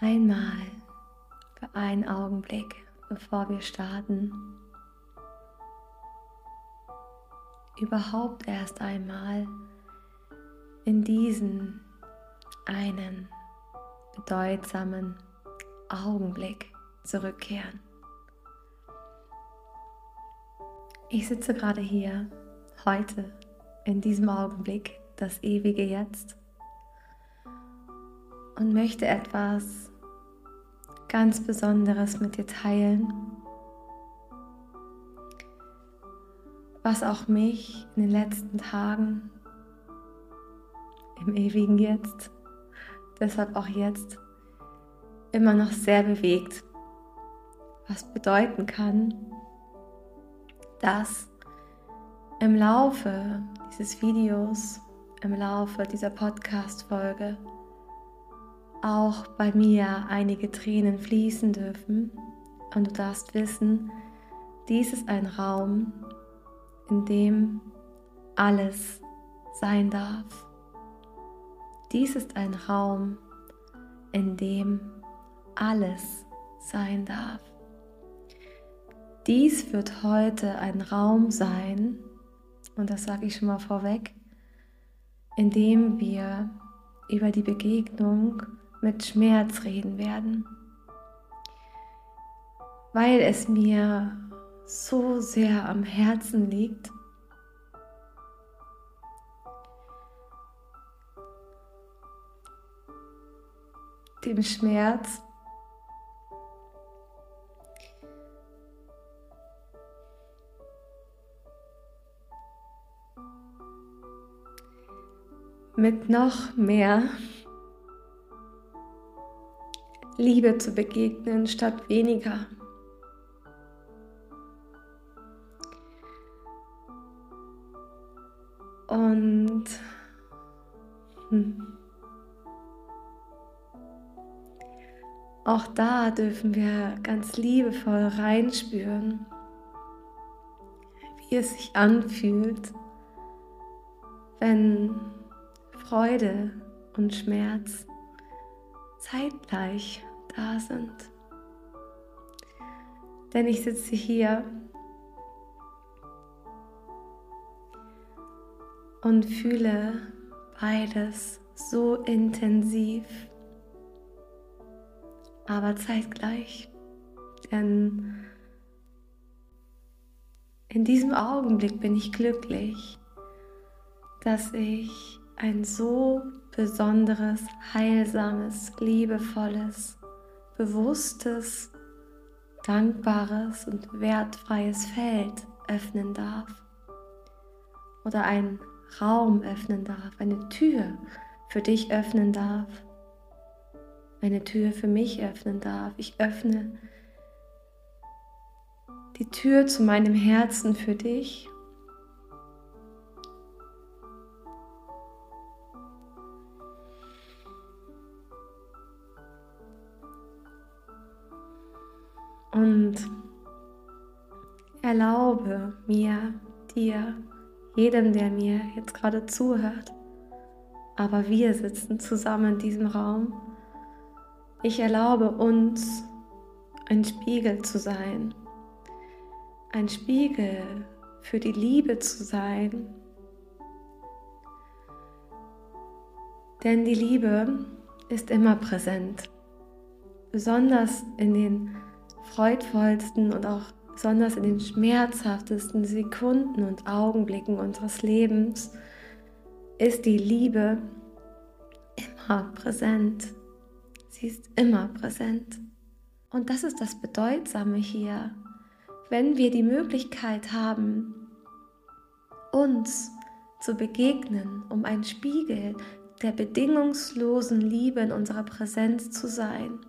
einmal für einen Augenblick, bevor wir starten, überhaupt erst einmal in diesen einen bedeutsamen Augenblick zurückkehren. Ich sitze gerade hier, heute, in diesem Augenblick, das ewige Jetzt, und möchte etwas ganz Besonderes mit dir teilen, was auch mich in den letzten Tagen im ewigen Jetzt, deshalb auch jetzt, immer noch sehr bewegt, was bedeuten kann, dass im Laufe dieses Videos, im Laufe dieser Podcast-Folge auch bei mir einige Tränen fließen dürfen. Und du darfst wissen, dies ist ein Raum, in dem alles sein darf. Dies ist ein Raum, in dem alles sein darf. Dies wird heute ein Raum sein, und das sage ich schon mal vorweg, in dem wir über die Begegnung mit Schmerz reden werden, weil es mir so sehr am Herzen liegt. dem Schmerz mit noch mehr Liebe zu begegnen statt weniger. Und hm, auch da dürfen wir ganz liebevoll reinspüren, wie es sich anfühlt, wenn Freude und Schmerz zeitgleich da sind. Denn ich sitze hier und fühle beides so intensiv, aber zeitgleich. Denn in diesem Augenblick bin ich glücklich, dass ich ein so besonderes, heilsames, liebevolles, bewusstes, dankbares und wertfreies Feld öffnen darf. Oder einen Raum öffnen darf, eine Tür für dich öffnen darf, eine Tür für mich öffnen darf. Ich öffne die Tür zu meinem Herzen für dich Und erlaube mir, dir, jedem, der mir jetzt gerade zuhört, aber wir sitzen zusammen in diesem Raum. Ich erlaube uns, ein Spiegel zu sein, ein Spiegel für die Liebe zu sein. Denn die Liebe ist immer präsent, besonders in den freudvollsten und auch besonders in den schmerzhaftesten Sekunden und Augenblicken unseres Lebens ist die Liebe immer präsent. Sie ist immer präsent. Und das ist das Bedeutsame hier. Wenn wir die Möglichkeit haben, uns zu begegnen, um ein Spiegel der bedingungslosen Liebe in unserer Präsenz zu sein,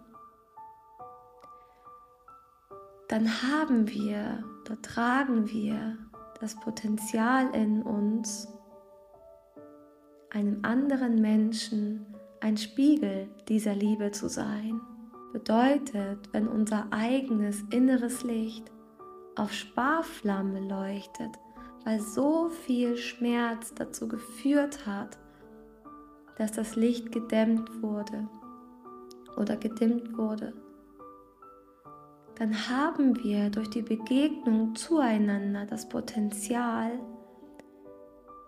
dann haben wir, dort tragen wir das Potenzial in uns, einem anderen Menschen ein Spiegel dieser Liebe zu sein. Bedeutet, wenn unser eigenes inneres Licht auf Sparflamme leuchtet, weil so viel Schmerz dazu geführt hat, dass das Licht gedämmt wurde oder gedimmt wurde, dann haben wir durch die Begegnung zueinander das Potenzial,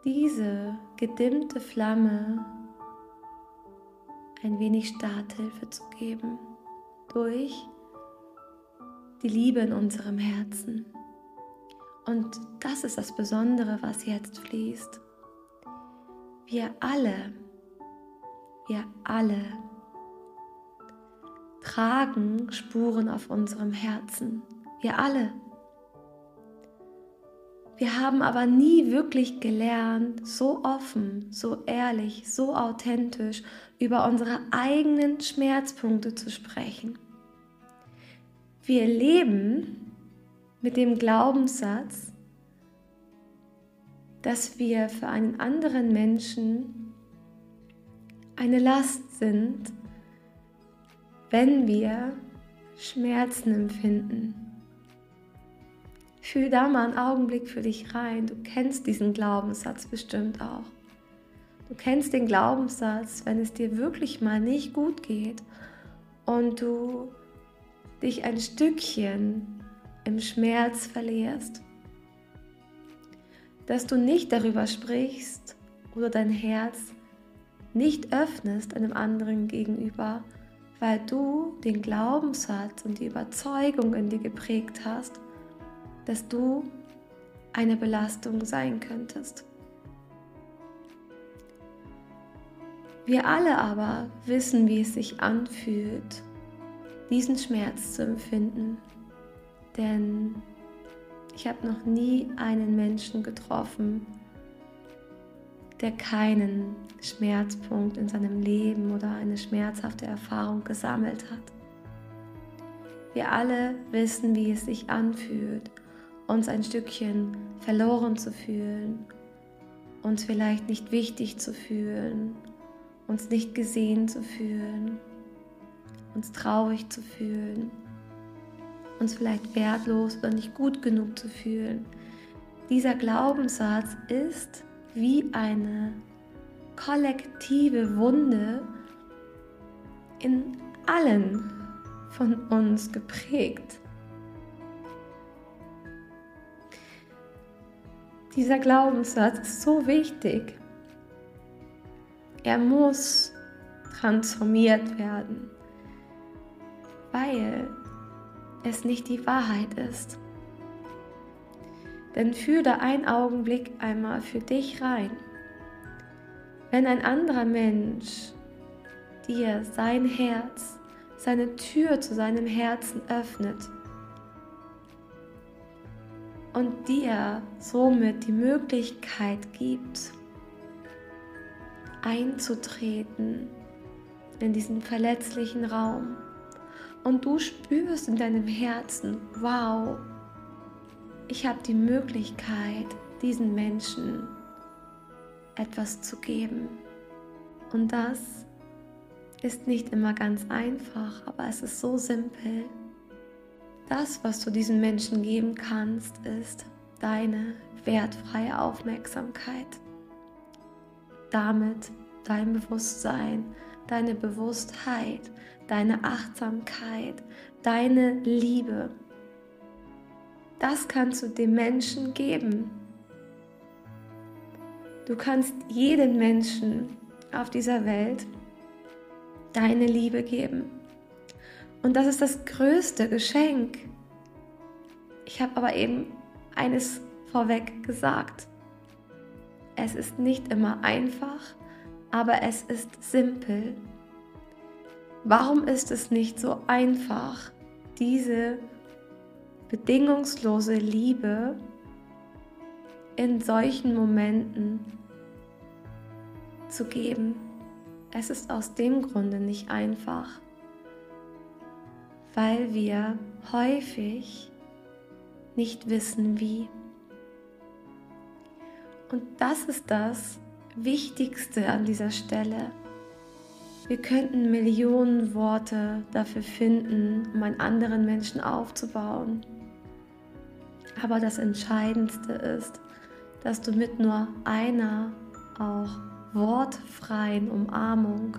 diese gedimmte Flamme ein wenig Starthilfe zu geben durch die Liebe in unserem Herzen. Und das ist das Besondere, was jetzt fließt. Wir alle, wir alle tragen Spuren auf unserem Herzen. Wir alle. Wir haben aber nie wirklich gelernt, so offen, so ehrlich, so authentisch über unsere eigenen Schmerzpunkte zu sprechen. Wir leben mit dem Glaubenssatz, dass wir für einen anderen Menschen eine Last sind, wenn wir Schmerzen empfinden. Fühl da mal einen Augenblick für dich rein. Du kennst diesen Glaubenssatz bestimmt auch. Du kennst den Glaubenssatz, wenn es dir wirklich mal nicht gut geht und du dich ein Stückchen im Schmerz verlierst. Dass du nicht darüber sprichst oder dein Herz nicht öffnest einem anderen gegenüber, weil du den Glaubenssatz und die Überzeugung in dir geprägt hast, dass du eine Belastung sein könntest. Wir alle aber wissen, wie es sich anfühlt, diesen Schmerz zu empfinden. Denn ich habe noch nie einen Menschen getroffen, der keinen Schmerzpunkt in seinem Leben oder eine schmerzhafte Erfahrung gesammelt hat. Wir alle wissen, wie es sich anfühlt, uns ein Stückchen verloren zu fühlen, uns vielleicht nicht wichtig zu fühlen, uns nicht gesehen zu fühlen, uns traurig zu fühlen, uns vielleicht wertlos oder nicht gut genug zu fühlen. Dieser Glaubenssatz ist wie eine kollektive Wunde in allen von uns geprägt. Dieser Glaubenssatz ist so wichtig. Er muss transformiert werden, weil es nicht die Wahrheit ist. Denn fühle da einen Augenblick einmal für dich rein. Wenn ein anderer Mensch dir sein Herz, seine Tür zu seinem Herzen öffnet, und dir somit die Möglichkeit gibt, einzutreten in diesen verletzlichen Raum. Und du spürst in deinem Herzen, wow, ich habe die Möglichkeit, diesen Menschen etwas zu geben. Und das ist nicht immer ganz einfach, aber es ist so simpel. Das, was du diesen Menschen geben kannst, ist deine wertfreie Aufmerksamkeit. Damit dein Bewusstsein, deine Bewusstheit, deine Achtsamkeit, deine Liebe. Das kannst du dem Menschen geben. Du kannst jedem Menschen auf dieser Welt deine Liebe geben. Und das ist das größte Geschenk. Ich habe aber eben eines vorweg gesagt. Es ist nicht immer einfach, aber es ist simpel. Warum ist es nicht so einfach, diese bedingungslose Liebe in solchen Momenten zu geben? Es ist aus dem Grunde nicht einfach, weil wir häufig nicht wissen wie. Und das ist das Wichtigste an dieser Stelle. Wir könnten Millionen Worte dafür finden, um einen anderen Menschen aufzubauen. Aber das Entscheidendste ist, dass du mit nur einer auch wortfreien Umarmung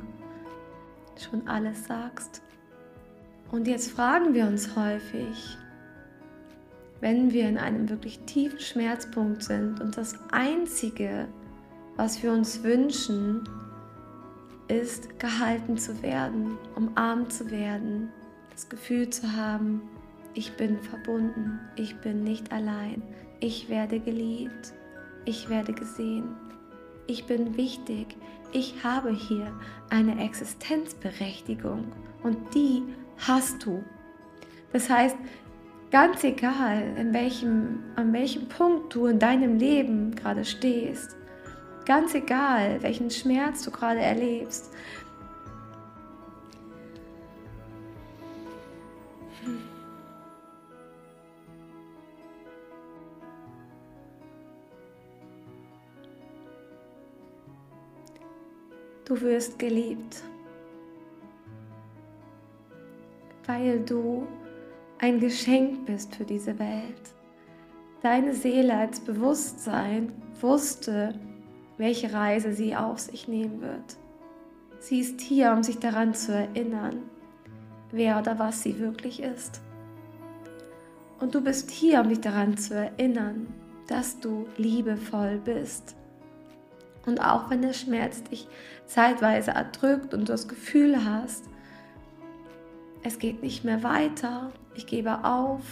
schon alles sagst. Und jetzt fragen wir uns häufig, wenn wir in einem wirklich tiefen Schmerzpunkt sind und das Einzige, was wir uns wünschen, ist gehalten zu werden, umarmt zu werden, das Gefühl zu haben, ich bin verbunden, ich bin nicht allein, ich werde geliebt, ich werde gesehen, ich bin wichtig, ich habe hier eine Existenzberechtigung. Und die hast du. Das heißt, ganz egal, in welchem, an welchem Punkt du in deinem Leben gerade stehst, ganz egal, welchen Schmerz du gerade erlebst, Du wirst geliebt, weil du ein Geschenk bist für diese Welt. Deine Seele als Bewusstsein wusste, welche Reise sie auf sich nehmen wird. Sie ist hier, um sich daran zu erinnern, wer oder was sie wirklich ist. Und du bist hier, um dich daran zu erinnern, dass du liebevoll bist. Und auch wenn der Schmerz dich zeitweise erdrückt und du das Gefühl hast, es geht nicht mehr weiter, ich gebe auf,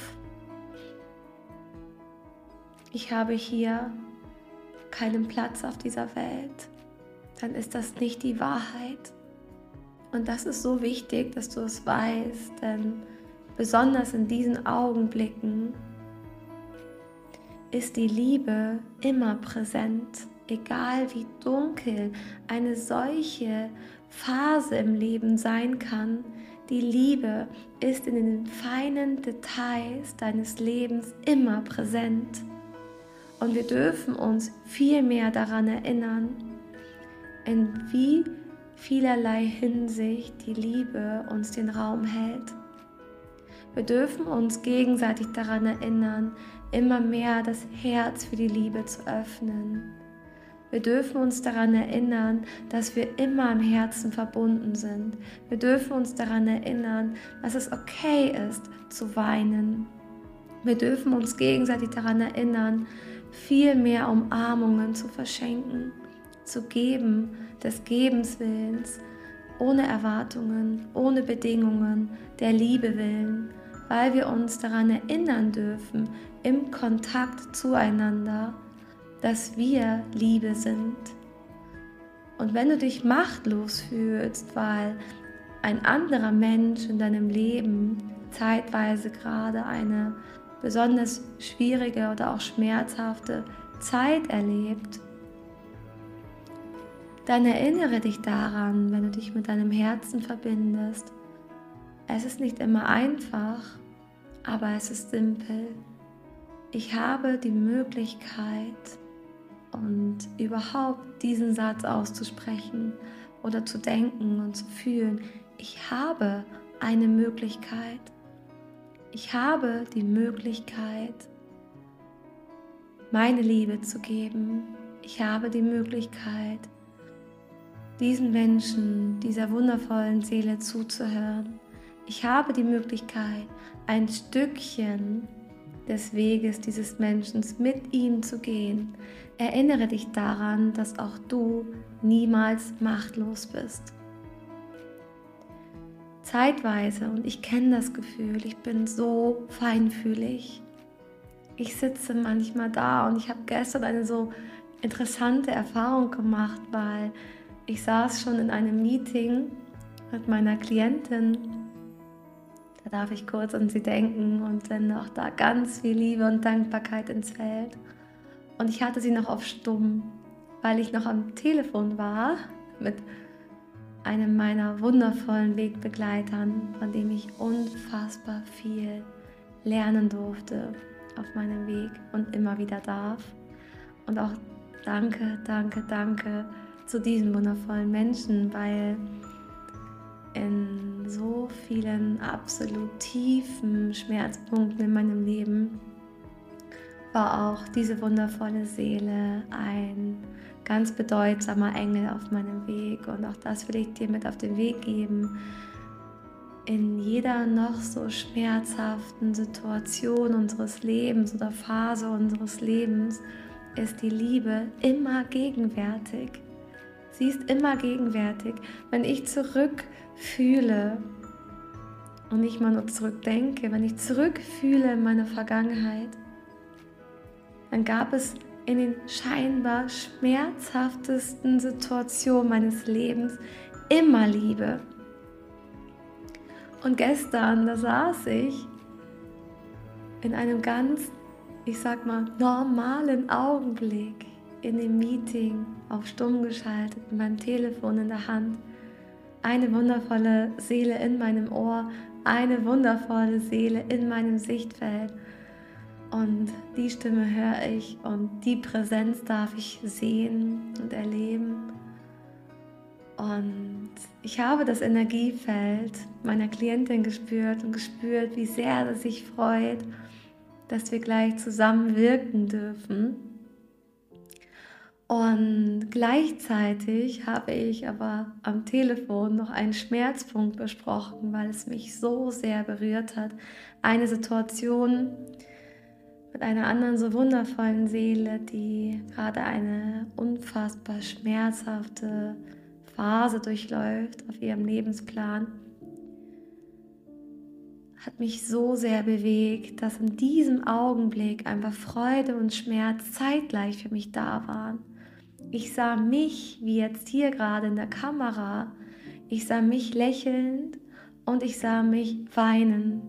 ich habe hier keinen Platz auf dieser Welt, dann ist das nicht die Wahrheit. Und das ist so wichtig, dass du es weißt, denn besonders in diesen Augenblicken ist die Liebe immer präsent egal wie dunkel eine solche Phase im Leben sein kann, die Liebe ist in den feinen Details deines Lebens immer präsent. Und wir dürfen uns viel mehr daran erinnern, in wie vielerlei Hinsicht die Liebe uns den Raum hält. Wir dürfen uns gegenseitig daran erinnern, immer mehr das Herz für die Liebe zu öffnen. Wir dürfen uns daran erinnern, dass wir immer im Herzen verbunden sind. Wir dürfen uns daran erinnern, dass es okay ist zu weinen. Wir dürfen uns gegenseitig daran erinnern, viel mehr Umarmungen zu verschenken, zu geben, des Gebens Willens, ohne Erwartungen, ohne Bedingungen, der Liebe willen, weil wir uns daran erinnern dürfen, im Kontakt zueinander, dass wir Liebe sind. Und wenn du dich machtlos fühlst, weil ein anderer Mensch in deinem Leben zeitweise gerade eine besonders schwierige oder auch schmerzhafte Zeit erlebt, dann erinnere dich daran, wenn du dich mit deinem Herzen verbindest. Es ist nicht immer einfach, aber es ist simpel. Ich habe die Möglichkeit, und überhaupt diesen Satz auszusprechen oder zu denken und zu fühlen, ich habe eine Möglichkeit. Ich habe die Möglichkeit, meine Liebe zu geben. Ich habe die Möglichkeit, diesen Menschen, dieser wundervollen Seele zuzuhören. Ich habe die Möglichkeit, ein Stückchen des Weges dieses Menschen mit ihm zu gehen. Erinnere dich daran, dass auch du niemals machtlos bist. Zeitweise, und ich kenne das Gefühl, ich bin so feinfühlig. Ich sitze manchmal da und ich habe gestern eine so interessante Erfahrung gemacht, weil ich saß schon in einem Meeting mit meiner Klientin darf ich kurz an sie denken und sende auch da ganz viel Liebe und Dankbarkeit ins Feld. Und ich hatte sie noch auf Stumm, weil ich noch am Telefon war mit einem meiner wundervollen Wegbegleitern, von dem ich unfassbar viel lernen durfte auf meinem Weg und immer wieder darf. Und auch danke, danke, danke zu diesen wundervollen Menschen, weil in vielen absolut tiefen Schmerzpunkten in meinem Leben war auch diese wundervolle Seele ein ganz bedeutsamer Engel auf meinem Weg und auch das will ich dir mit auf den Weg geben. In jeder noch so schmerzhaften Situation unseres Lebens oder Phase unseres Lebens ist die Liebe immer gegenwärtig. Sie ist immer gegenwärtig. Wenn ich zurückfühle und ich mal nur zurückdenke, wenn ich zurückfühle in meine Vergangenheit, dann gab es in den scheinbar schmerzhaftesten Situationen meines Lebens immer Liebe. Und gestern, da saß ich in einem ganz, ich sag mal, normalen Augenblick in dem Meeting auf stumm geschaltet, mit meinem Telefon in der Hand. Eine wundervolle Seele in meinem Ohr, eine wundervolle Seele in meinem Sichtfeld. Und die Stimme höre ich und die Präsenz darf ich sehen und erleben. Und ich habe das Energiefeld meiner Klientin gespürt und gespürt, wie sehr es sich freut, dass wir gleich zusammen wirken dürfen. Und gleichzeitig habe ich aber am Telefon noch einen Schmerzpunkt besprochen, weil es mich so sehr berührt hat. Eine Situation mit einer anderen so wundervollen Seele, die gerade eine unfassbar schmerzhafte Phase durchläuft auf ihrem Lebensplan, hat mich so sehr bewegt, dass in diesem Augenblick einfach Freude und Schmerz zeitgleich für mich da waren. Ich sah mich, wie jetzt hier gerade in der Kamera, ich sah mich lächelnd und ich sah mich weinen.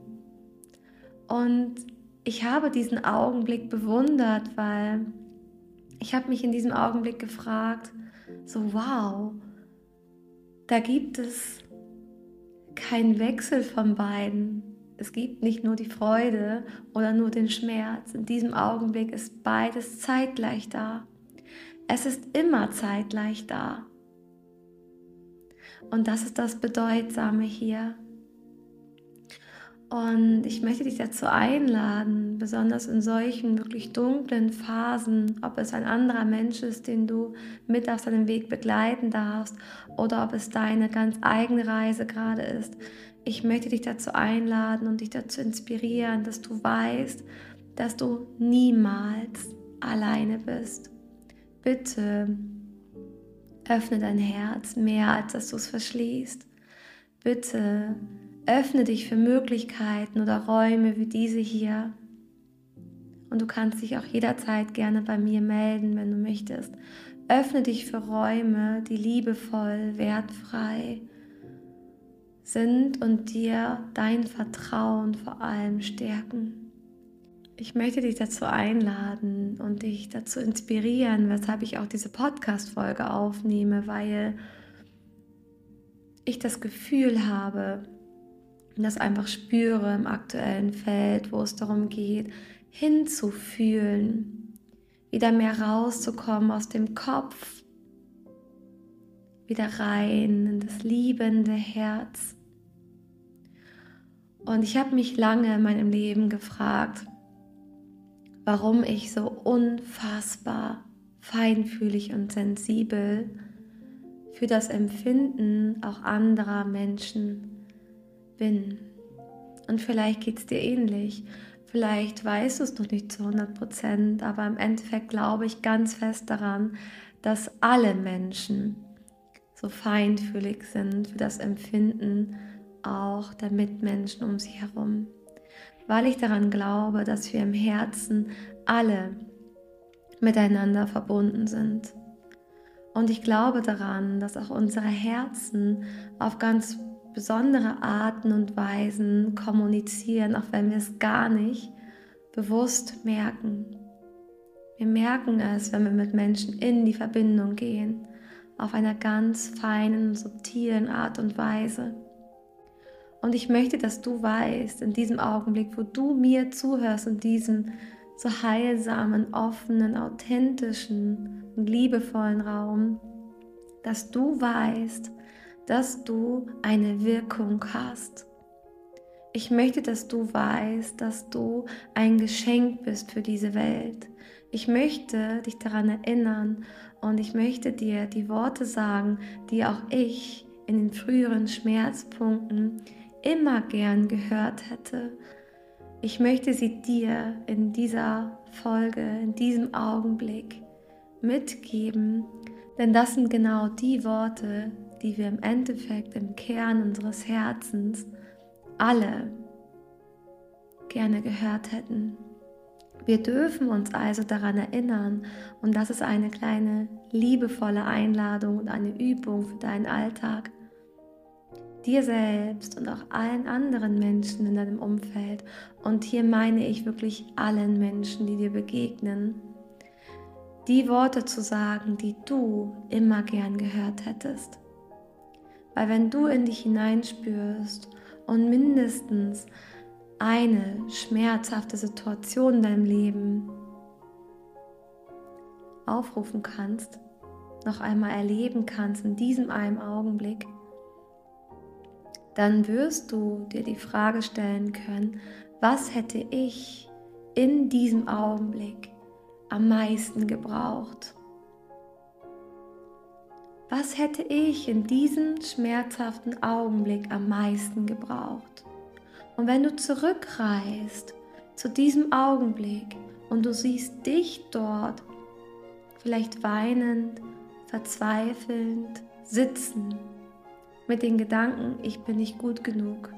Und ich habe diesen Augenblick bewundert, weil ich habe mich in diesem Augenblick gefragt, so wow, da gibt es keinen Wechsel von beiden. Es gibt nicht nur die Freude oder nur den Schmerz. In diesem Augenblick ist beides zeitgleich da. Es ist immer zeitgleich da. Und das ist das Bedeutsame hier. Und ich möchte dich dazu einladen, besonders in solchen wirklich dunklen Phasen, ob es ein anderer Mensch ist, den du mit auf deinem Weg begleiten darfst, oder ob es deine ganz eigene Reise gerade ist. Ich möchte dich dazu einladen und dich dazu inspirieren, dass du weißt, dass du niemals alleine bist. Bitte öffne dein Herz mehr, als dass du es verschließt. Bitte öffne dich für Möglichkeiten oder Räume wie diese hier. Und du kannst dich auch jederzeit gerne bei mir melden, wenn du möchtest. Öffne dich für Räume, die liebevoll, wertfrei sind und dir dein Vertrauen vor allem stärken. Ich möchte dich dazu einladen und dich dazu inspirieren, weshalb ich auch diese Podcast-Folge aufnehme, weil ich das Gefühl habe, das einfach spüre im aktuellen Feld, wo es darum geht, hinzufühlen, wieder mehr rauszukommen aus dem Kopf, wieder rein in das liebende Herz. Und ich habe mich lange in meinem Leben gefragt, warum ich so unfassbar feinfühlig und sensibel für das Empfinden auch anderer Menschen bin. Und vielleicht geht es dir ähnlich. Vielleicht weißt du es noch nicht zu 100 Prozent, aber im Endeffekt glaube ich ganz fest daran, dass alle Menschen so feinfühlig sind für das Empfinden auch der Mitmenschen um sie herum weil ich daran glaube, dass wir im Herzen alle miteinander verbunden sind. Und ich glaube daran, dass auch unsere Herzen auf ganz besondere Arten und Weisen kommunizieren, auch wenn wir es gar nicht bewusst merken. Wir merken es, wenn wir mit Menschen in die Verbindung gehen, auf einer ganz feinen, subtilen Art und Weise. Und ich möchte, dass du weißt, in diesem Augenblick, wo du mir zuhörst, in diesem so heilsamen, offenen, authentischen und liebevollen Raum, dass du weißt, dass du eine Wirkung hast. Ich möchte, dass du weißt, dass du ein Geschenk bist für diese Welt. Ich möchte dich daran erinnern Und ich möchte dir die Worte sagen, die auch ich in den früheren Schmerzpunkten immer gern gehört hätte. Ich möchte sie dir in dieser Folge, in diesem Augenblick mitgeben, denn das sind genau die Worte, die wir im Endeffekt im Kern unseres Herzens alle gerne gehört hätten. Wir dürfen uns also daran erinnern und das ist eine kleine liebevolle Einladung und eine Übung für deinen Alltag, dir selbst und auch allen anderen Menschen in deinem Umfeld und hier meine ich wirklich allen Menschen, die dir begegnen, die Worte zu sagen, die du immer gern gehört hättest. Weil wenn du in dich hineinspürst und mindestens eine schmerzhafte Situation in deinem Leben aufrufen kannst, noch einmal erleben kannst in diesem einen Augenblick, dann wirst du dir die Frage stellen können, was hätte ich in diesem Augenblick am meisten gebraucht? Was hätte ich in diesem schmerzhaften Augenblick am meisten gebraucht? Und wenn du zurückreist zu diesem Augenblick und du siehst dich dort, vielleicht weinend, verzweifelnd, sitzen, mit den Gedanken, ich bin nicht gut genug,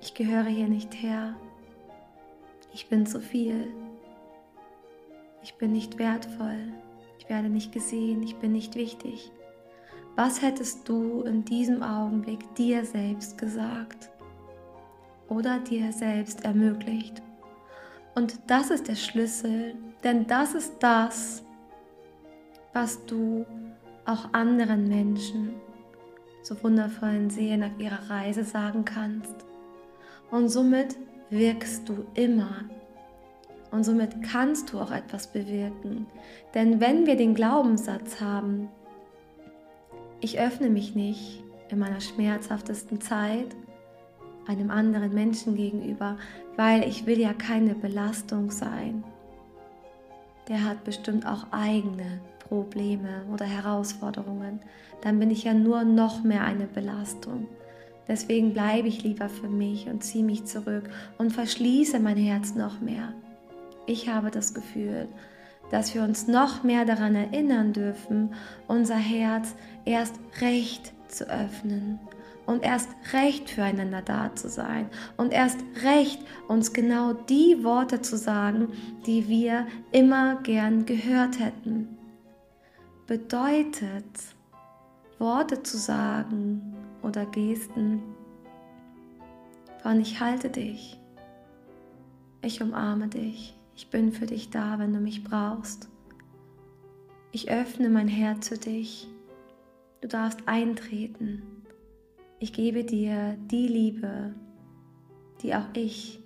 ich gehöre hier nicht her, ich bin zu viel, ich bin nicht wertvoll, ich werde nicht gesehen, ich bin nicht wichtig. Was hättest du in diesem Augenblick dir selbst gesagt? oder dir selbst ermöglicht. Und das ist der Schlüssel, denn das ist das, was du auch anderen Menschen, so wundervollen Seelen auf ihrer Reise sagen kannst. Und somit wirkst du immer. Und somit kannst du auch etwas bewirken. Denn wenn wir den Glaubenssatz haben, ich öffne mich nicht in meiner schmerzhaftesten Zeit, einem anderen Menschen gegenüber, weil ich will ja keine Belastung sein. Der hat bestimmt auch eigene Probleme oder Herausforderungen. Dann bin ich ja nur noch mehr eine Belastung. Deswegen bleibe ich lieber für mich und ziehe mich zurück und verschließe mein Herz noch mehr. Ich habe das Gefühl, dass wir uns noch mehr daran erinnern dürfen, unser Herz erst recht zu öffnen und erst recht füreinander da zu sein und erst recht uns genau die Worte zu sagen, die wir immer gern gehört hätten. Bedeutet, Worte zu sagen oder Gesten von ich halte dich, ich umarme dich, ich bin für dich da, wenn du mich brauchst. Ich öffne mein Herz für dich. Du darfst eintreten. Ich gebe dir die Liebe, die auch ich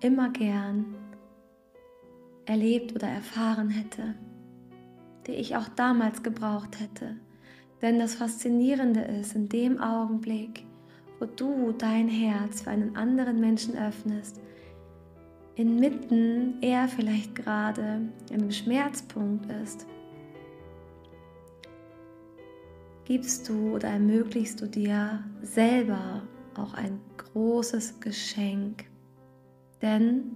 immer gern erlebt oder erfahren hätte, die ich auch damals gebraucht hätte. Denn das Faszinierende ist, in dem Augenblick, wo du dein Herz für einen anderen Menschen öffnest, inmitten er vielleicht gerade einem Schmerzpunkt ist, gibst du oder ermöglichst du dir selber auch ein großes Geschenk. Denn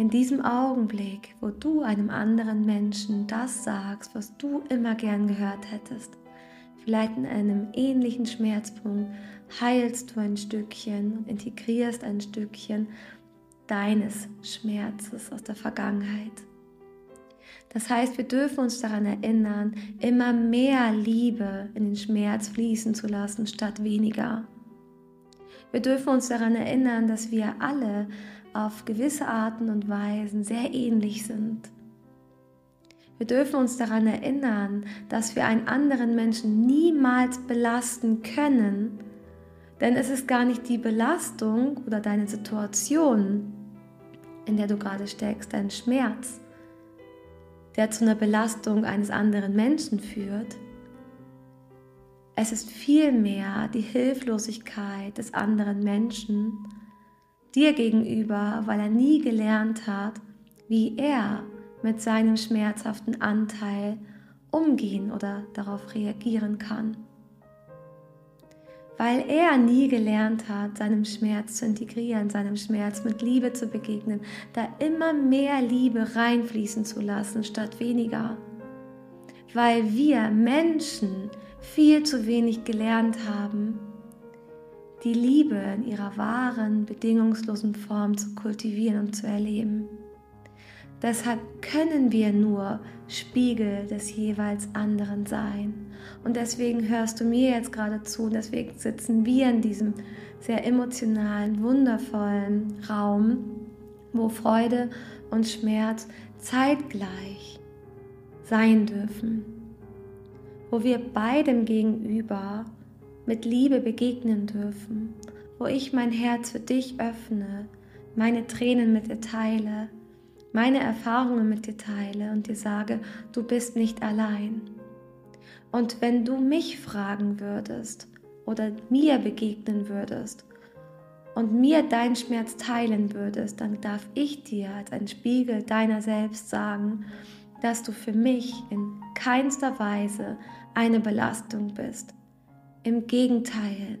in diesem Augenblick, wo du einem anderen Menschen das sagst, was du immer gern gehört hättest, vielleicht in einem ähnlichen Schmerzpunkt, heilst du ein Stückchen und integrierst ein Stückchen deines Schmerzes aus der Vergangenheit. Das heißt, wir dürfen uns daran erinnern, immer mehr Liebe in den Schmerz fließen zu lassen, statt weniger. Wir dürfen uns daran erinnern, dass wir alle auf gewisse Arten und Weisen sehr ähnlich sind. Wir dürfen uns daran erinnern, dass wir einen anderen Menschen niemals belasten können, denn es ist gar nicht die Belastung oder deine Situation, in der du gerade steckst, dein Schmerz, der zu einer Belastung eines anderen Menschen führt. Es ist vielmehr die Hilflosigkeit des anderen Menschen dir gegenüber, weil er nie gelernt hat, wie er mit seinem schmerzhaften Anteil umgehen oder darauf reagieren kann. Weil er nie gelernt hat, seinem Schmerz zu integrieren, seinem Schmerz mit Liebe zu begegnen, da immer mehr Liebe reinfließen zu lassen statt weniger. Weil wir Menschen viel zu wenig gelernt haben, die Liebe in ihrer wahren, bedingungslosen Form zu kultivieren und zu erleben. Deshalb können wir nur Spiegel des jeweils anderen sein. Und deswegen hörst du mir jetzt gerade zu deswegen sitzen wir in diesem sehr emotionalen, wundervollen Raum, wo Freude und Schmerz zeitgleich sein dürfen, wo wir beidem gegenüber mit Liebe begegnen dürfen, wo ich mein Herz für dich öffne, meine Tränen mit dir teile meine Erfahrungen mit dir teile und dir sage, du bist nicht allein. Und wenn du mich fragen würdest oder mir begegnen würdest und mir deinen Schmerz teilen würdest, dann darf ich dir als ein Spiegel deiner selbst sagen, dass du für mich in keinster Weise eine Belastung bist. Im Gegenteil,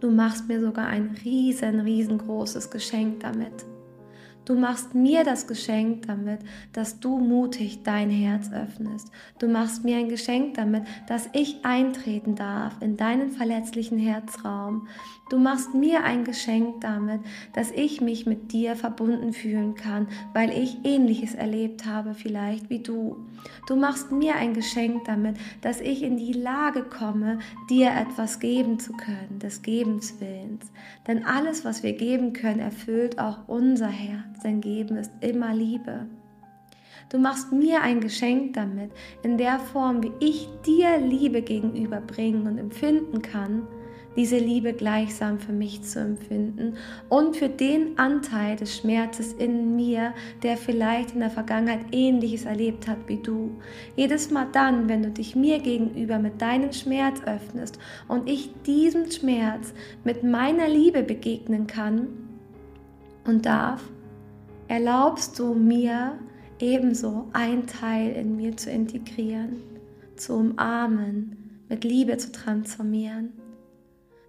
du machst mir sogar ein riesen, riesengroßes Geschenk damit. Du machst mir das Geschenk damit, dass du mutig dein Herz öffnest. Du machst mir ein Geschenk damit, dass ich eintreten darf in deinen verletzlichen Herzraum. Du machst mir ein Geschenk damit, dass ich mich mit dir verbunden fühlen kann, weil ich ähnliches erlebt habe vielleicht wie du. Du machst mir ein Geschenk damit, dass ich in die Lage komme, dir etwas geben zu können, des Gebens willens. Denn alles, was wir geben können, erfüllt auch unser Herz denn Geben ist immer Liebe. Du machst mir ein Geschenk damit, in der Form, wie ich dir Liebe gegenüberbringen und empfinden kann, diese Liebe gleichsam für mich zu empfinden und für den Anteil des Schmerzes in mir, der vielleicht in der Vergangenheit ähnliches erlebt hat wie du. Jedes Mal dann, wenn du dich mir gegenüber mit deinem Schmerz öffnest und ich diesem Schmerz mit meiner Liebe begegnen kann und darf, erlaubst du mir ebenso ein Teil in mir zu integrieren, zu umarmen, mit Liebe zu transformieren.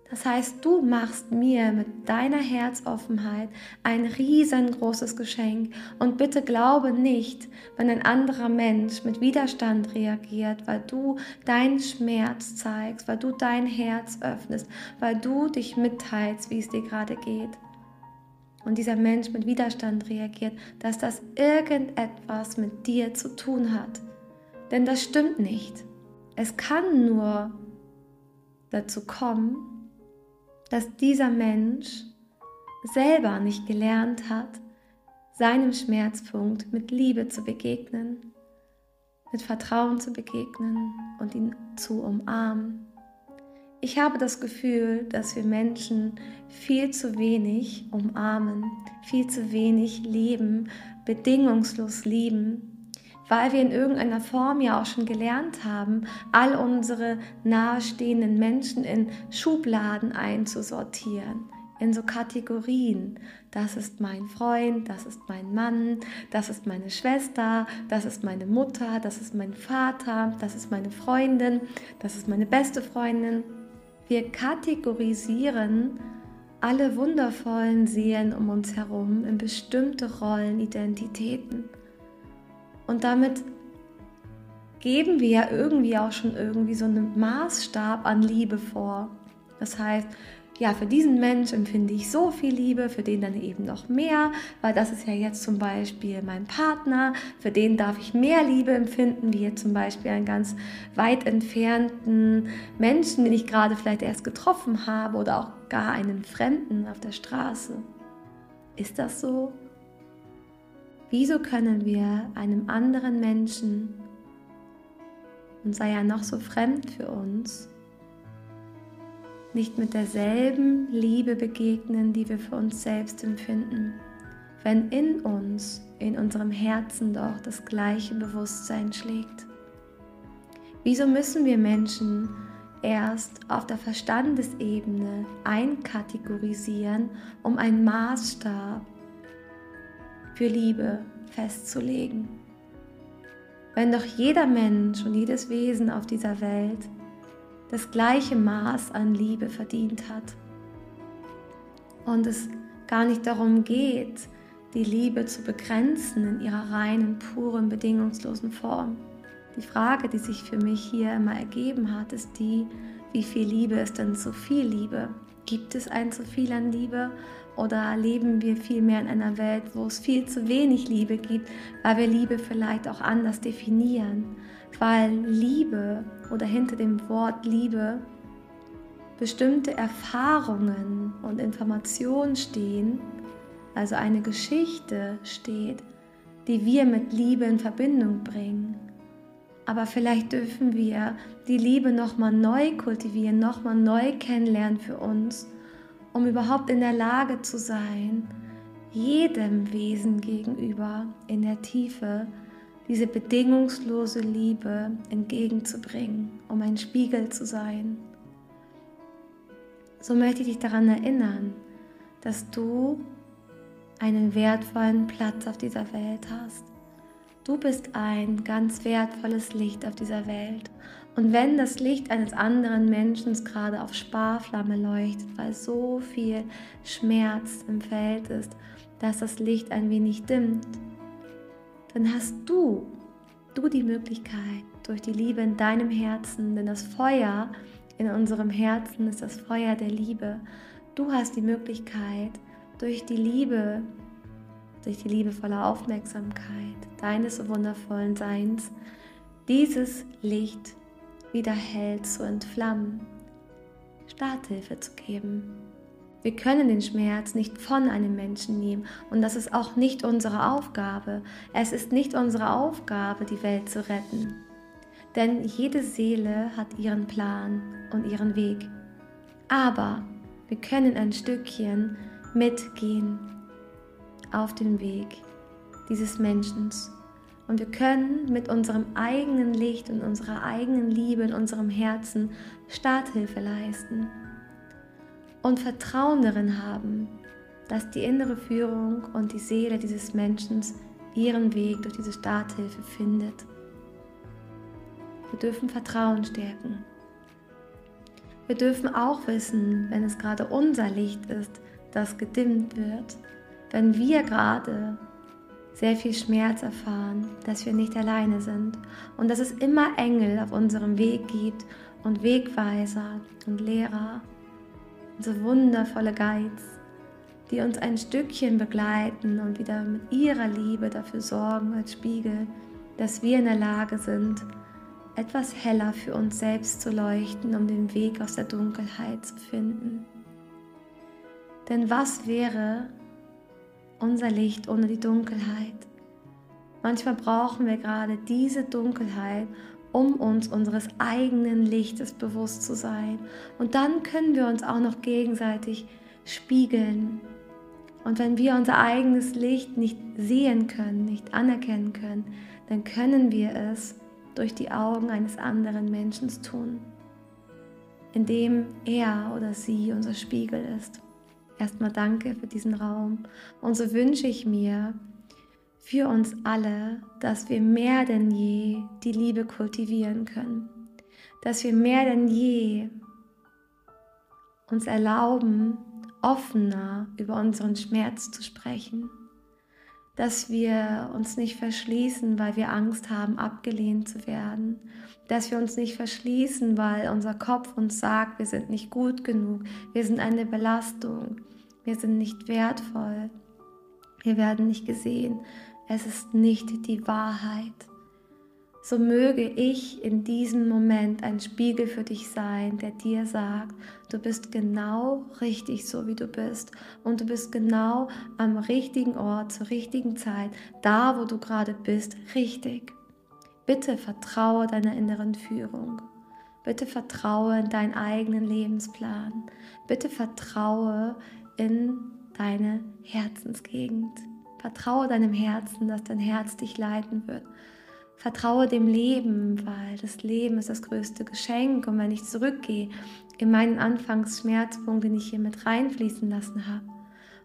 Das heißt, du machst mir mit deiner Herzoffenheit ein riesengroßes Geschenk und bitte glaube nicht, wenn ein anderer Mensch mit Widerstand reagiert, weil du deinen Schmerz zeigst, weil du dein Herz öffnest, weil du dich mitteilst, wie es dir gerade geht und dieser Mensch mit Widerstand reagiert, dass das irgendetwas mit dir zu tun hat. Denn das stimmt nicht. Es kann nur dazu kommen, dass dieser Mensch selber nicht gelernt hat, seinem Schmerzpunkt mit Liebe zu begegnen, mit Vertrauen zu begegnen und ihn zu umarmen. Ich habe das Gefühl, dass wir Menschen viel zu wenig umarmen, viel zu wenig lieben, bedingungslos lieben, weil wir in irgendeiner Form ja auch schon gelernt haben, all unsere nahestehenden Menschen in Schubladen einzusortieren, in so Kategorien. Das ist mein Freund, das ist mein Mann, das ist meine Schwester, das ist meine Mutter, das ist mein Vater, das ist meine Freundin, das ist meine beste Freundin. Wir kategorisieren alle wundervollen Seelen um uns herum in bestimmte Rollen, Identitäten. Und damit geben wir ja irgendwie auch schon irgendwie so einen Maßstab an Liebe vor. Das heißt, ja, für diesen Mensch empfinde ich so viel Liebe, für den dann eben noch mehr, weil das ist ja jetzt zum Beispiel mein Partner, für den darf ich mehr Liebe empfinden, wie jetzt zum Beispiel einen ganz weit entfernten Menschen, den ich gerade vielleicht erst getroffen habe oder auch gar einen Fremden auf der Straße. Ist das so? Wieso können wir einem anderen Menschen, und sei er noch so fremd für uns, nicht mit derselben Liebe begegnen, die wir für uns selbst empfinden, wenn in uns, in unserem Herzen doch das gleiche Bewusstsein schlägt. Wieso müssen wir Menschen erst auf der Verstandesebene einkategorisieren, um einen Maßstab für Liebe festzulegen? wenn doch jeder Mensch und jedes Wesen auf dieser Welt das gleiche Maß an Liebe verdient hat. Und es gar nicht darum geht, die Liebe zu begrenzen in ihrer reinen, puren, bedingungslosen Form. Die Frage, die sich für mich hier immer ergeben hat, ist die, wie viel Liebe ist denn zu viel Liebe? Gibt es ein zu viel an Liebe oder leben wir vielmehr in einer Welt, wo es viel zu wenig Liebe gibt, weil wir Liebe vielleicht auch anders definieren? Weil Liebe oder hinter dem Wort Liebe bestimmte Erfahrungen und Informationen stehen, also eine Geschichte steht, die wir mit Liebe in Verbindung bringen. Aber vielleicht dürfen wir die Liebe nochmal neu kultivieren, nochmal neu kennenlernen für uns um überhaupt in der Lage zu sein, jedem Wesen gegenüber in der Tiefe diese bedingungslose Liebe entgegenzubringen, um ein Spiegel zu sein. So möchte ich dich daran erinnern, dass du einen wertvollen Platz auf dieser Welt hast. Du bist ein ganz wertvolles Licht auf dieser Welt und wenn das Licht eines anderen Menschen gerade auf Sparflamme leuchtet, weil so viel Schmerz im Feld ist, dass das Licht ein wenig dimmt, dann hast du, du die Möglichkeit durch die Liebe in deinem Herzen, denn das Feuer in unserem Herzen ist das Feuer der Liebe. Du hast die Möglichkeit durch die Liebe, durch die liebevolle Aufmerksamkeit deines wundervollen Seins, dieses Licht wieder hell zu entflammen, Starthilfe zu geben. Wir können den Schmerz nicht von einem Menschen nehmen und das ist auch nicht unsere Aufgabe. Es ist nicht unsere Aufgabe, die Welt zu retten. Denn jede Seele hat ihren Plan und ihren Weg. Aber wir können ein Stückchen mitgehen auf den Weg dieses Menschen und wir können mit unserem eigenen Licht und unserer eigenen Liebe in unserem Herzen Starthilfe leisten und Vertrauen darin haben, dass die innere Führung und die Seele dieses Menschen ihren Weg durch diese Starthilfe findet. Wir dürfen Vertrauen stärken. Wir dürfen auch wissen, wenn es gerade unser Licht ist, das gedimmt wird, wenn wir gerade sehr viel Schmerz erfahren, dass wir nicht alleine sind und dass es immer Engel auf unserem Weg gibt und Wegweiser und Lehrer, unsere wundervolle Guides, die uns ein Stückchen begleiten und wieder mit ihrer Liebe dafür sorgen als Spiegel, dass wir in der Lage sind, etwas heller für uns selbst zu leuchten, um den Weg aus der Dunkelheit zu finden. Denn was wäre, unser Licht ohne die Dunkelheit. Manchmal brauchen wir gerade diese Dunkelheit, um uns unseres eigenen Lichtes bewusst zu sein. Und dann können wir uns auch noch gegenseitig spiegeln. Und wenn wir unser eigenes Licht nicht sehen können, nicht anerkennen können, dann können wir es durch die Augen eines anderen Menschen tun, indem er oder sie unser Spiegel ist. Erstmal danke für diesen Raum. Und so wünsche ich mir für uns alle, dass wir mehr denn je die Liebe kultivieren können. Dass wir mehr denn je uns erlauben, offener über unseren Schmerz zu sprechen. Dass wir uns nicht verschließen, weil wir Angst haben, abgelehnt zu werden. Dass wir uns nicht verschließen, weil unser Kopf uns sagt, wir sind nicht gut genug, wir sind eine Belastung. Wir sind nicht wertvoll. Wir werden nicht gesehen. Es ist nicht die Wahrheit. So möge ich in diesem Moment ein Spiegel für dich sein, der dir sagt, du bist genau richtig so, wie du bist. Und du bist genau am richtigen Ort, zur richtigen Zeit, da, wo du gerade bist, richtig. Bitte vertraue deiner inneren Führung. Bitte vertraue in deinen eigenen Lebensplan. Bitte vertraue in deine Herzensgegend. Vertraue deinem Herzen, dass dein Herz dich leiten wird. Vertraue dem Leben, weil das Leben ist das größte Geschenk. Und wenn ich zurückgehe in meinen Anfangsschmerzpunkt, den ich hier mit reinfließen lassen habe,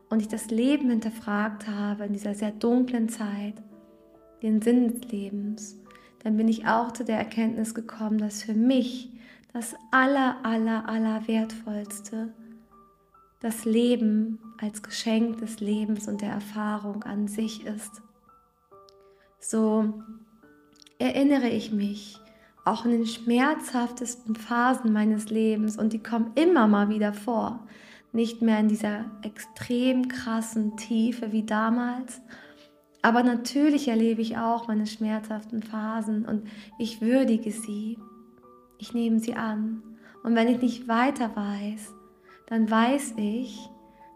und ich das Leben hinterfragt habe in dieser sehr dunklen Zeit, den Sinn des Lebens, dann bin ich auch zu der Erkenntnis gekommen, dass für mich das aller, aller, aller wertvollste das Leben als Geschenk des Lebens und der Erfahrung an sich ist. So erinnere ich mich auch in den schmerzhaftesten Phasen meines Lebens und die kommen immer mal wieder vor, nicht mehr in dieser extrem krassen Tiefe wie damals, aber natürlich erlebe ich auch meine schmerzhaften Phasen und ich würdige sie. Ich nehme sie an. Und wenn ich nicht weiter weiß, dann weiß ich,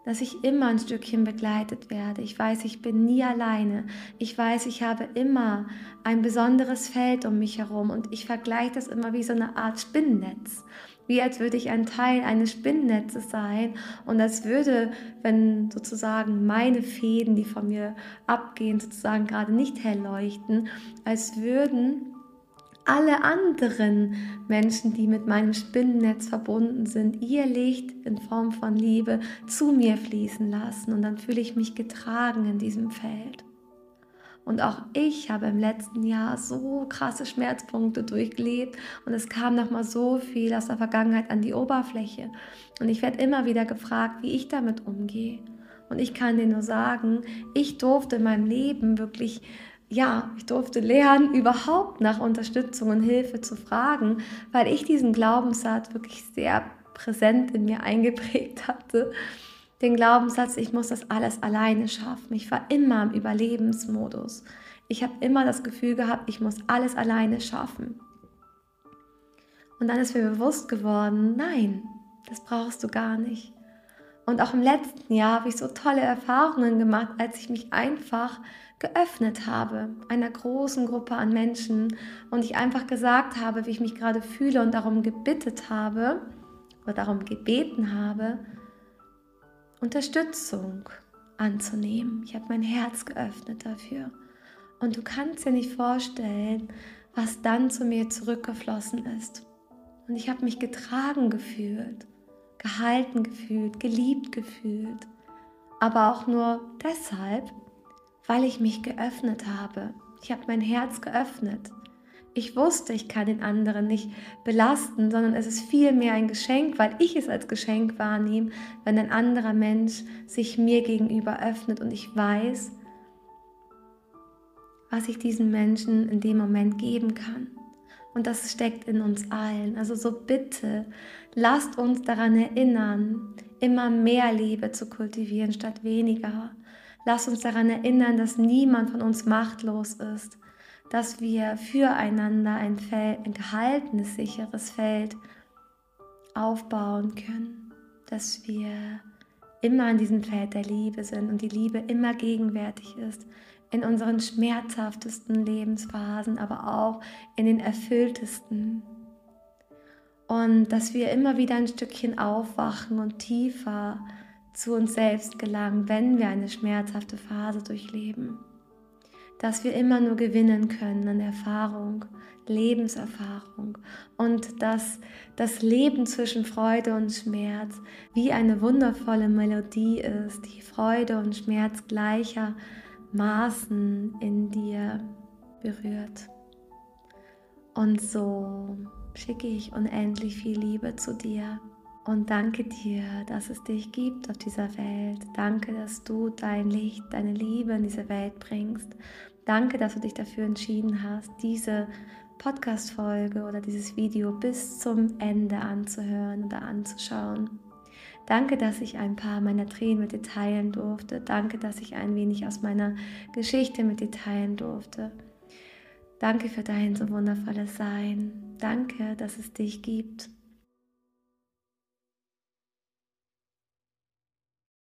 dass ich immer ein Stückchen begleitet werde. Ich weiß, ich bin nie alleine. Ich weiß, ich habe immer ein besonderes Feld um mich herum und ich vergleiche das immer wie so eine Art Spinnennetz. Wie als würde ich ein Teil eines Spinnennetzes sein und als würde, wenn sozusagen meine Fäden, die von mir abgehen, sozusagen gerade nicht hell leuchten, als würden alle anderen Menschen, die mit meinem Spinnennetz verbunden sind, ihr Licht in Form von Liebe zu mir fließen lassen. Und dann fühle ich mich getragen in diesem Feld. Und auch ich habe im letzten Jahr so krasse Schmerzpunkte durchgelebt und es kam noch mal so viel aus der Vergangenheit an die Oberfläche. Und ich werde immer wieder gefragt, wie ich damit umgehe. Und ich kann dir nur sagen, ich durfte in meinem Leben wirklich ja, ich durfte lernen, überhaupt nach Unterstützung und Hilfe zu fragen, weil ich diesen Glaubenssatz wirklich sehr präsent in mir eingeprägt hatte. Den Glaubenssatz, ich muss das alles alleine schaffen. Ich war immer im Überlebensmodus. Ich habe immer das Gefühl gehabt, ich muss alles alleine schaffen. Und dann ist mir bewusst geworden, nein, das brauchst du gar nicht. Und auch im letzten Jahr habe ich so tolle Erfahrungen gemacht, als ich mich einfach geöffnet habe, einer großen Gruppe an Menschen und ich einfach gesagt habe, wie ich mich gerade fühle und darum gebittet habe oder darum gebeten habe, Unterstützung anzunehmen. Ich habe mein Herz geöffnet dafür. Und du kannst dir nicht vorstellen, was dann zu mir zurückgeflossen ist. Und ich habe mich getragen gefühlt, gehalten gefühlt, geliebt gefühlt. Aber auch nur deshalb, weil ich mich geöffnet habe. Ich habe mein Herz geöffnet. Ich wusste, ich kann den anderen nicht belasten, sondern es ist vielmehr ein Geschenk, weil ich es als Geschenk wahrnehme, wenn ein anderer Mensch sich mir gegenüber öffnet und ich weiß, was ich diesen Menschen in dem Moment geben kann. Und das steckt in uns allen. Also so bitte, lasst uns daran erinnern, immer mehr Liebe zu kultivieren statt weniger. Lass uns daran erinnern, dass niemand von uns machtlos ist, dass wir füreinander ein, Feld, ein gehaltenes, sicheres Feld aufbauen können, dass wir immer in diesem Feld der Liebe sind und die Liebe immer gegenwärtig ist in unseren schmerzhaftesten Lebensphasen, aber auch in den erfülltesten. Und dass wir immer wieder ein Stückchen aufwachen und tiefer zu uns selbst gelangen, wenn wir eine schmerzhafte Phase durchleben. Dass wir immer nur gewinnen können an Erfahrung, Lebenserfahrung und dass das Leben zwischen Freude und Schmerz wie eine wundervolle Melodie ist, die Freude und Schmerz gleichermaßen in dir berührt. Und so schicke ich unendlich viel Liebe zu dir und danke dir, dass es dich gibt auf dieser Welt. Danke, dass du dein Licht, deine Liebe in diese Welt bringst. Danke, dass du dich dafür entschieden hast, diese Podcast-Folge oder dieses Video bis zum Ende anzuhören oder anzuschauen. Danke, dass ich ein paar meiner Tränen mit dir teilen durfte. Danke, dass ich ein wenig aus meiner Geschichte mit dir teilen durfte. Danke für dein so wundervolles Sein. Danke, dass es dich gibt.